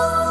Oh